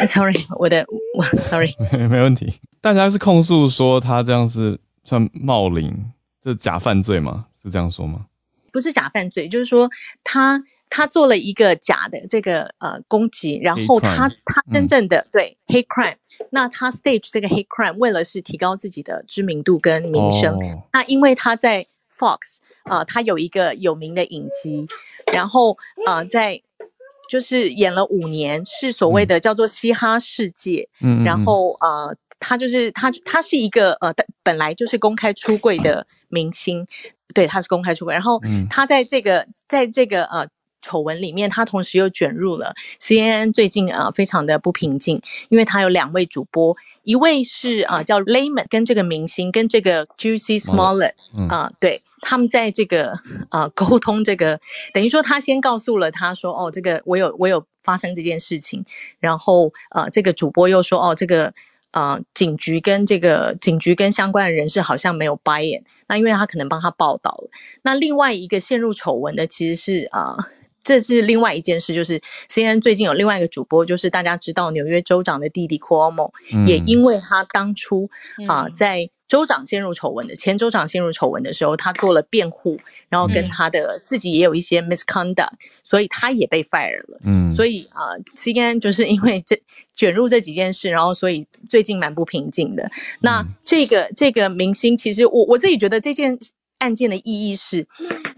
，sorry，我的我 sorry，没 没问题。大家是控诉说他这样是算冒领，这假犯罪吗？是这样说吗？不是假犯罪，就是说他他做了一个假的这个呃攻击，然后他他真正的对 hate crime，那他 stage 这个 hate crime 为了是提高自己的知名度跟名声，那因为他在 Fox 啊，他有一个有名的影集。然后呃，在就是演了五年，是所谓的叫做嘻哈世界。嗯，然后呃，他就是他，他是一个呃，本来就是公开出柜的明星，对，他是公开出柜。然后他在这个在这个呃。丑闻里面，他同时又卷入了 CNN 最近呃非常的不平静，因为他有两位主播，一位是啊叫 Layman，跟这个明星跟这个 Juicy Smollett 啊，对他们在这个啊沟通这个，等于说他先告诉了他说哦这个我有我有发生这件事情，然后呃这个主播又说哦这个呃警局跟这个警局跟相关的人士好像没有 buy in，那因为他可能帮他报道了，那另外一个陷入丑闻的其实是啊。这是另外一件事，就是 C N 最近有另外一个主播，就是大家知道纽约州长的弟弟 Cuomo，也因为他当初啊在州长陷入丑闻的前州长陷入丑闻的时候，他做了辩护，然后跟他的自己也有一些 misconduct，所以他也被 fire 了。嗯，所以啊，C N 就是因为这卷入这几件事，然后所以最近蛮不平静的。那这个这个明星，其实我我自己觉得这件案件的意义是，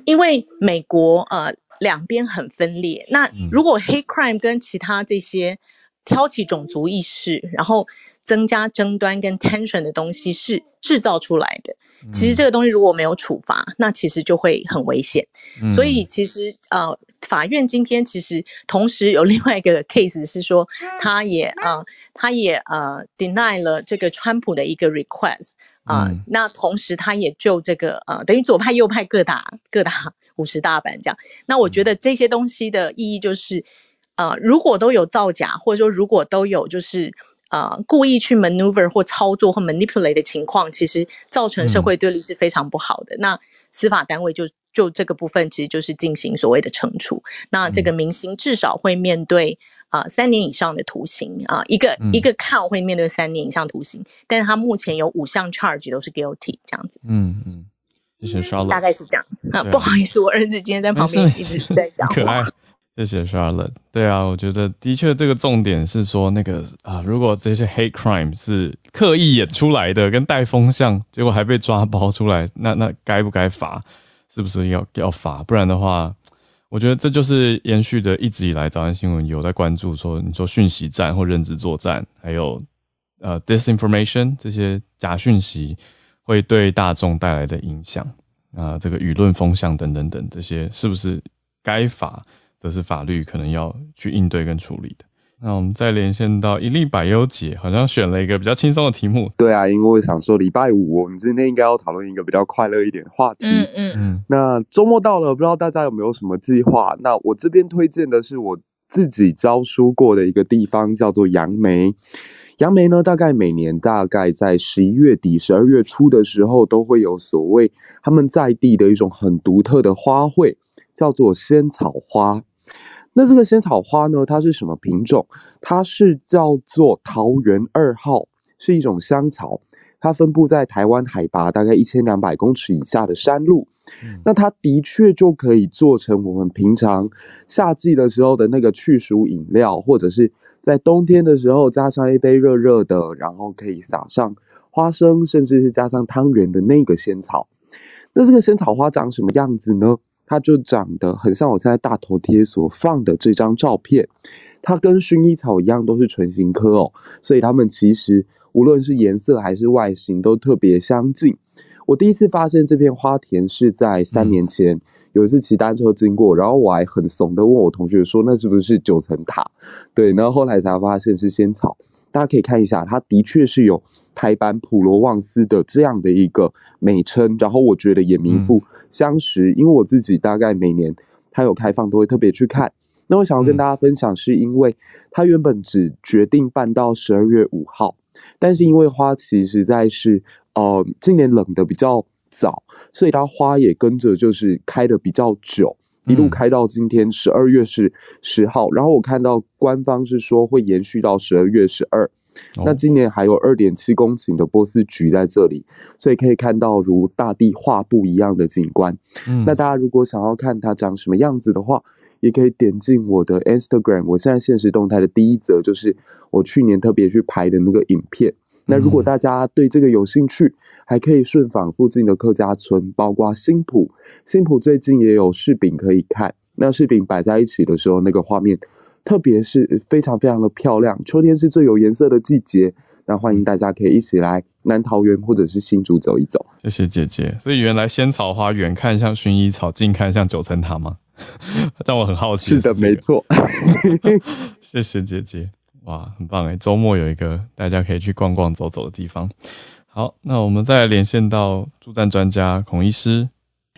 因为美国呃。两边很分裂。那如果 hate crime 跟其他这些挑起种族意识，然后增加争端跟 tension 的东西是制造出来的，其实这个东西如果没有处罚，那其实就会很危险。所以其实呃，法院今天其实同时有另外一个 case 是说，他也呃，他也呃 deny 了这个川普的一个 request 啊。那同时他也就这个呃，等于左派右派各打各打。五十大板这样，那我觉得这些东西的意义就是，呃，如果都有造假，或者说如果都有就是呃故意去 maneuver 或操作或 manipulate 的情况，其实造成社会对立是非常不好的。那司法单位就就这个部分，其实就是进行所谓的惩处。那这个明星至少会面对啊三年以上的徒刑啊，一个一个 count 会面对三年以上徒刑，但是他目前有五项 charge 都是 guilty 这样子。嗯嗯，谢谢 Charlotte，大概是这样啊。不好意思，我儿子今天在旁边一直在讲可爱。谢谢 Charlotte。对啊，我觉得的确这个重点是说那个啊，如果这些 hate crime 是刻意演出来的，跟带风向，结果还被抓包出来，那那该不该罚？是不是要要罚？不然的话，我觉得这就是延续的一直以来早安新闻有在关注说，你说讯息战或认知作战，还有呃 disinformation 这些假讯息会对大众带来的影响啊，这个舆论风向等等等这些，是不是该罚？这是法律可能要去应对跟处理的。那我们再连线到一粒百优姐，好像选了一个比较轻松的题目。对啊，因为我想说礼拜五我们今天应该要讨论一个比较快乐一点的话题。嗯嗯嗯。那周末到了，不知道大家有没有什么计划？那我这边推荐的是我自己教书过的一个地方，叫做杨梅。杨梅呢，大概每年大概在十一月底、十二月初的时候，都会有所谓他们在地的一种很独特的花卉，叫做仙草花。那这个仙草花呢？它是什么品种？它是叫做桃园二号，是一种香草。它分布在台湾海拔大概一千两百公尺以下的山路。那它的确就可以做成我们平常夏季的时候的那个去暑饮料，或者是在冬天的时候加上一杯热热的，然后可以撒上花生，甚至是加上汤圆的那个仙草。那这个仙草花长什么样子呢？它就长得很像我在大头贴所放的这张照片，它跟薰衣草一样都是唇形科哦，所以它们其实无论是颜色还是外形都特别相近。我第一次发现这片花田是在三年前，有一次骑单车经过，然后我还很怂的问我同学说那是不是九层塔？对，然后后来才发现是仙草。大家可以看一下，它的确是有台版普罗旺斯的这样的一个美称，然后我觉得也名副。相识，因为我自己大概每年它有开放都会特别去看。那我想要跟大家分享，是因为它原本只决定办到十二月五号，但是因为花期实在是呃今年冷的比较早，所以它花也跟着就是开的比较久，一路开到今天十二月是十号。然后我看到官方是说会延续到十二月十二。那今年还有二点七公顷的波斯菊在这里，所以可以看到如大地画布一样的景观。那大家如果想要看它长什么样子的话，也可以点进我的 Instagram。我现在现实动态的第一则就是我去年特别去拍的那个影片。那如果大家对这个有兴趣，还可以顺访附近的客家村，包括新浦。新浦最近也有柿饼可以看。那柿饼摆在一起的时候，那个画面。特别是非常非常的漂亮，秋天是最有颜色的季节。那欢迎大家可以一起来南桃园或者是新竹走一走。谢谢姐姐。所以原来仙草花远看像薰衣草，近看像九层塔吗？但我很好奇。是的，没错。谢谢姐姐，哇，很棒哎！周末有一个大家可以去逛逛走走的地方。好，那我们再来连线到助战专家孔医师。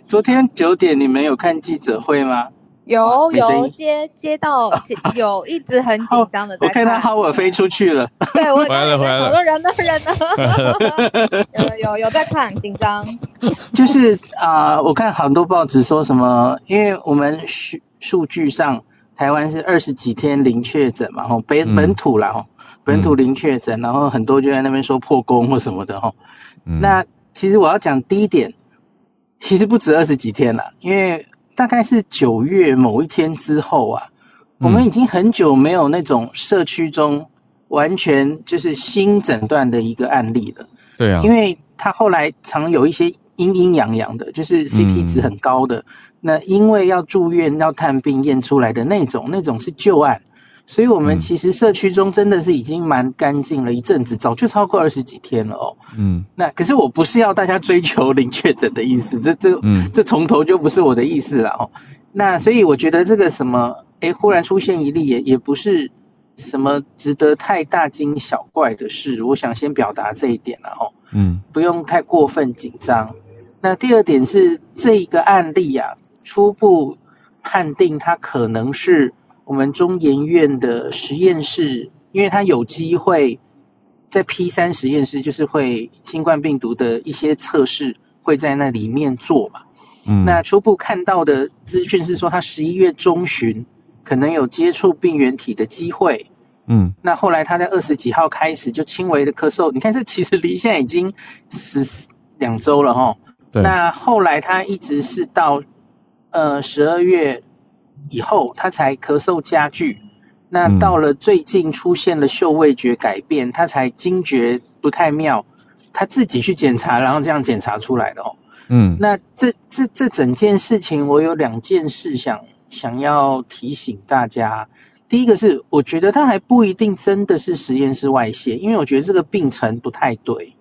昨天九点你们有看记者会吗？有有接接到 有一直很紧张的，我看他哈我飞出去了，对，我回来了回来了，好多人呢人呢，有有有在看紧张，就是啊，我看很多报纸说什么，因为我们数数据上台湾是二十几天零确诊嘛，吼本本土啦吼本土零确诊，然后很多就在那边说破功或什么的吼，那其实我要讲第一点，其实不止二十几天了，因为。大概是九月某一天之后啊，我们已经很久没有那种社区中完全就是新诊断的一个案例了。对啊，因为他后来常有一些阴阴阳阳的，就是 CT 值很高的，那因为要住院要探病验出来的那种，那种是旧案。所以，我们其实社区中真的是已经蛮干净了一阵子，早就超过二十几天了哦。嗯，那可是我不是要大家追求零确诊的意思，这这这从头就不是我的意思了哦。那所以我觉得这个什么，哎，忽然出现一例也也不是什么值得太大惊小怪的事。我想先表达这一点了哦。嗯，不用太过分紧张。那第二点是这个案例啊，初步判定它可能是。我们中研院的实验室，因为它有机会在 P 三实验室，就是会新冠病毒的一些测试会在那里面做嘛。嗯，那初步看到的资讯是说，他十一月中旬可能有接触病原体的机会。嗯，那后来他在二十几号开始就轻微的咳嗽，你看这其实离现在已经十两周了哈。对。那后来他一直是到呃十二月以后，他才咳嗽加剧。那到了最近出现了嗅味觉改变，他才惊觉不太妙，他自己去检查，然后这样检查出来的哦。嗯，那这这这整件事情，我有两件事想想要提醒大家。第一个是，我觉得他还不一定真的是实验室外泄，因为我觉得这个病程不太对。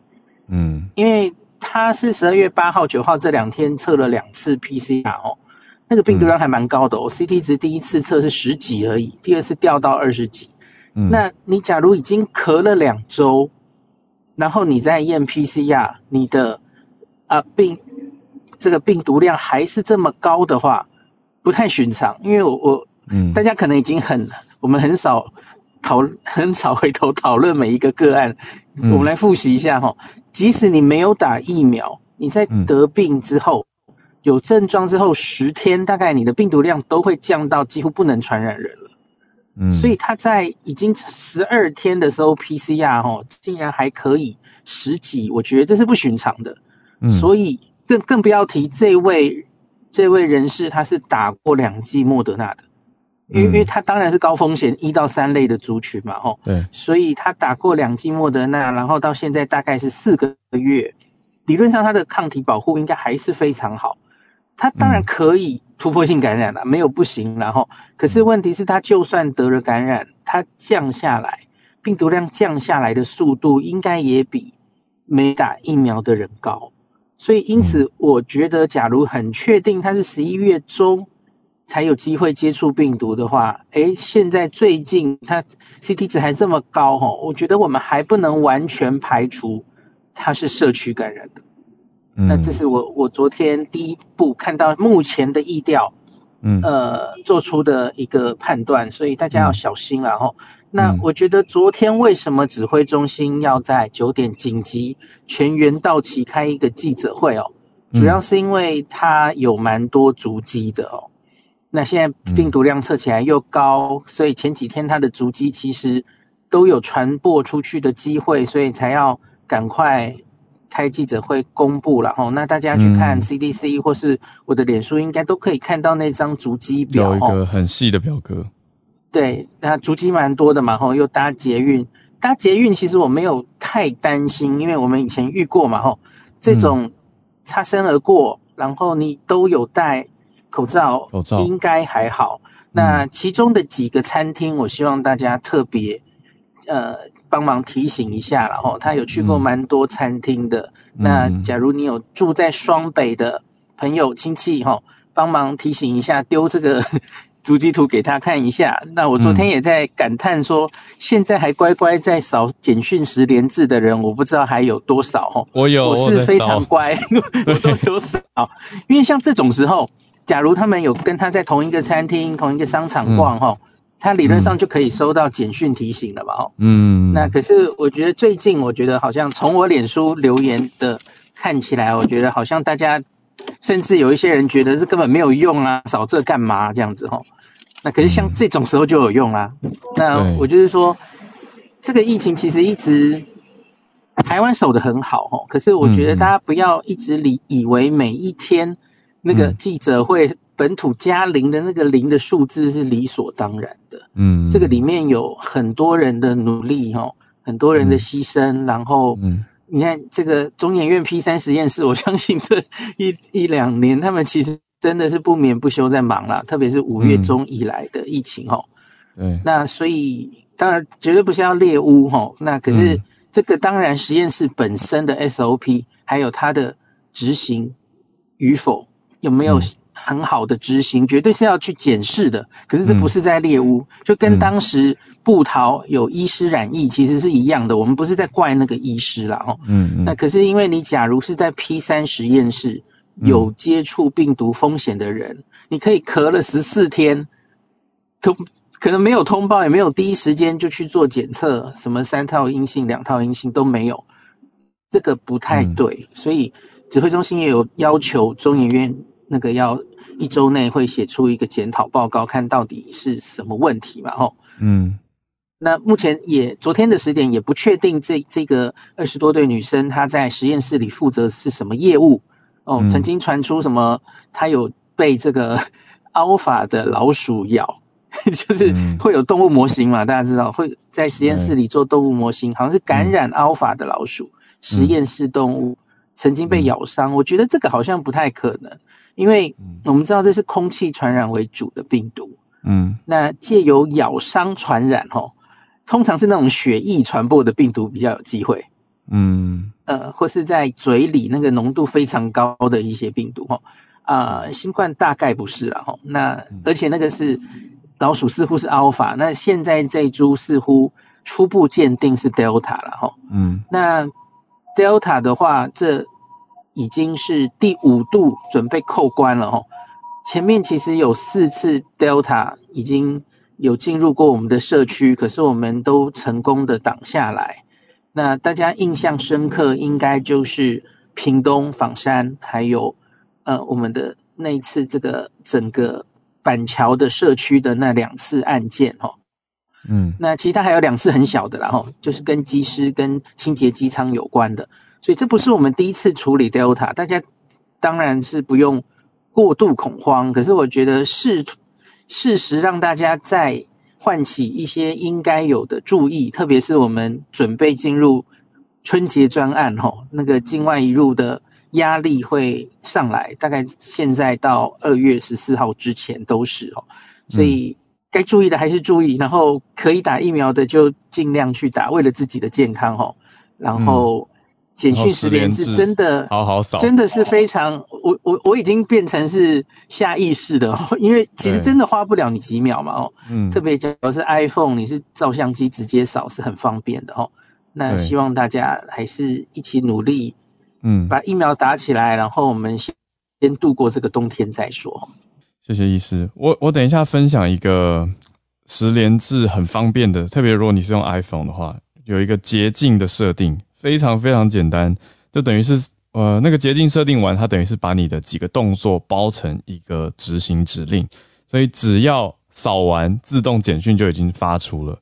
嗯，因为他是十二月八号、九号这两天测了两次 PCR 哦。那个病毒量还蛮高的哦，CT 值第一次测是十几而已，第二次掉到二十几。嗯那你假如已经咳了两周，然后你再验 PCR，你的啊病这个病毒量还是这么高的话，不太寻常。因为我我嗯，大家可能已经很我们很少讨很少回头讨论每一个个案，我们来复习一下哈。即使你没有打疫苗，你在得病之后。有症状之后十天，大概你的病毒量都会降到几乎不能传染人了。嗯，所以他在已经十二天的时候，PCR 哦竟然还可以十几，我觉得这是不寻常的。嗯，所以更更不要提这位这位人士，他是打过两剂莫德纳的，因为因为他当然是高风险一到三类的族群嘛，吼。对，所以他打过两剂莫德纳，然后到现在大概是四个月，理论上他的抗体保护应该还是非常好。他当然可以突破性感染了，没有不行。然后，可是问题是，他就算得了感染，他降下来，病毒量降下来的速度，应该也比没打疫苗的人高。所以，因此，我觉得，假如很确定他是十一月中才有机会接触病毒的话，诶，现在最近他 CT 值还这么高，哦，我觉得我们还不能完全排除他是社区感染的。那这是我我昨天第一步看到目前的意调，嗯呃做出的一个判断，所以大家要小心然后，那我觉得昨天为什么指挥中心要在九点紧急全员到齐开一个记者会哦？主要是因为它有蛮多足迹的哦。那现在病毒量测起来又高，所以前几天它的足迹其实都有传播出去的机会，所以才要赶快。开记者会公布了哈，那大家去看 CDC 或是我的脸书，应该都可以看到那张足迹表，有一个很细的表格。对，那足迹蛮多的嘛，吼，又搭捷运，搭捷运其实我没有太担心，因为我们以前遇过嘛，吼，这种擦身而过，然后你都有戴口罩，口罩应该还好。那其中的几个餐厅，我希望大家特别，呃。帮忙提醒一下了哈，他有去过蛮多餐厅的。那假如你有住在双北的朋友亲戚哈，帮忙提醒一下，丢这个 足迹图给他看一下。那我昨天也在感叹说，现在还乖乖在扫简讯十连字的人，我不知道还有多少哈。我有，我是非常乖，我都有扫。因为像这种时候，假如他们有跟他在同一个餐厅、同一个商场逛哈。他理论上就可以收到简讯提醒了吧？哦，嗯，那可是我觉得最近，我觉得好像从我脸书留言的看起来，我觉得好像大家甚至有一些人觉得这根本没有用啊，扫这干嘛这样子？哈，那可是像这种时候就有用啦。那我就是说，这个疫情其实一直台湾守得很好，哦，可是我觉得大家不要一直理以为每一天那个记者会。本土加零的那个零的数字是理所当然的，嗯，这个里面有很多人的努力哦，很多人的牺牲，然后，嗯，你看这个中研院 P 三实验室，我相信这一一两年，他们其实真的是不眠不休在忙啦，特别是五月中以来的疫情哦，嗯，那所以当然绝对不是要猎污哈，那可是这个当然实验室本身的 SOP 还有它的执行与否有没有？很好的执行，绝对是要去检视的。可是这不是在猎污，就跟当时布桃有医师染疫其实是一样的。我们不是在怪那个医师啦，哦，嗯，那可是因为你假如是在 P 三实验室有接触病毒风险的人，你可以咳了十四天，都可能没有通报，也没有第一时间就去做检测，什么三套阴性、两套阴性都没有，这个不太对。所以指挥中心也有要求中研院。那个要一周内会写出一个检讨报告，看到底是什么问题嘛？吼，嗯。那目前也昨天的十点也不确定，这这个二十多对女生她在实验室里负责是什么业务哦？曾经传出什么她有被这个 alpha 的老鼠咬，就是会有动物模型嘛？大家知道会在实验室里做动物模型，好像是感染 alpha 的老鼠实验室动物曾经被咬伤。我觉得这个好像不太可能，因为我们知道这是空气传染为主的病毒，嗯，那借由咬伤传染哦。通常是那种血液传播的病毒比较有机会，嗯，呃，或是在嘴里那个浓度非常高的一些病毒，哈，啊，新冠大概不是了，哈，那而且那个是老鼠似乎是 alpha，那现在这株似乎初步鉴定是 delta 了，哈，嗯，那 delta 的话，这已经是第五度准备扣关了，哦，前面其实有四次 delta 已经。有进入过我们的社区，可是我们都成功的挡下来。那大家印象深刻，应该就是屏东仿山，还有呃我们的那一次这个整个板桥的社区的那两次案件哦。嗯，那其他还有两次很小的，然后就是跟机师跟清洁机舱有关的，所以这不是我们第一次处理 Delta，大家当然是不用过度恐慌。可是我觉得事事实让大家再唤起一些应该有的注意，特别是我们准备进入春节专案吼，那个境外一入的压力会上来，大概现在到二月十四号之前都是哦，所以该注意的还是注意，然后可以打疫苗的就尽量去打，为了自己的健康哦，然后。简讯十连字真的好好扫，真的是非常我我我已经变成是下意识的，因为其实真的花不了你几秒嘛哦，嗯，特别假如是 iPhone，你是照相机直接扫是很方便的哦。那希望大家还是一起努力，嗯，把疫苗打起来，然后我们先先度过这个冬天再说。谢谢医师，我我等一下分享一个十连制很方便的，特别如果你是用 iPhone 的话，有一个捷径的设定。非常非常简单，就等于是呃那个捷径设定完，它等于是把你的几个动作包成一个执行指令，所以只要扫完，自动简讯就已经发出了。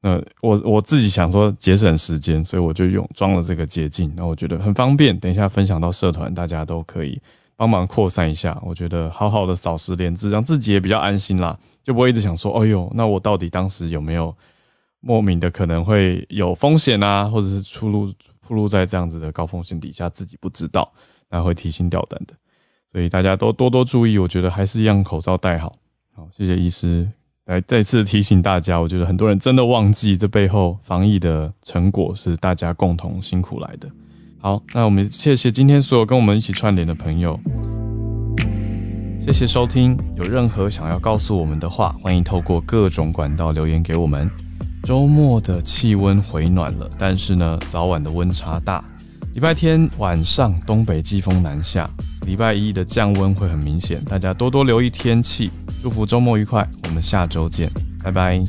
那我我自己想说节省时间，所以我就用装了这个捷径，那我觉得很方便。等一下分享到社团，大家都可以帮忙扩散一下。我觉得好好的扫十连字，让自己也比较安心啦，就不会一直想说，哎呦，那我到底当时有没有？莫名的可能会有风险啊，或者是出入出入在这样子的高风险底下，自己不知道，那会提心吊胆的。所以大家都多多注意，我觉得还是一样口罩戴好。好，谢谢医师来再次提醒大家。我觉得很多人真的忘记这背后防疫的成果是大家共同辛苦来的。好，那我们谢谢今天所有跟我们一起串联的朋友，谢谢收听。有任何想要告诉我们的话，欢迎透过各种管道留言给我们。周末的气温回暖了，但是呢，早晚的温差大。礼拜天晚上东北季风南下，礼拜一的降温会很明显，大家多多留意天气。祝福周末愉快，我们下周见，拜拜。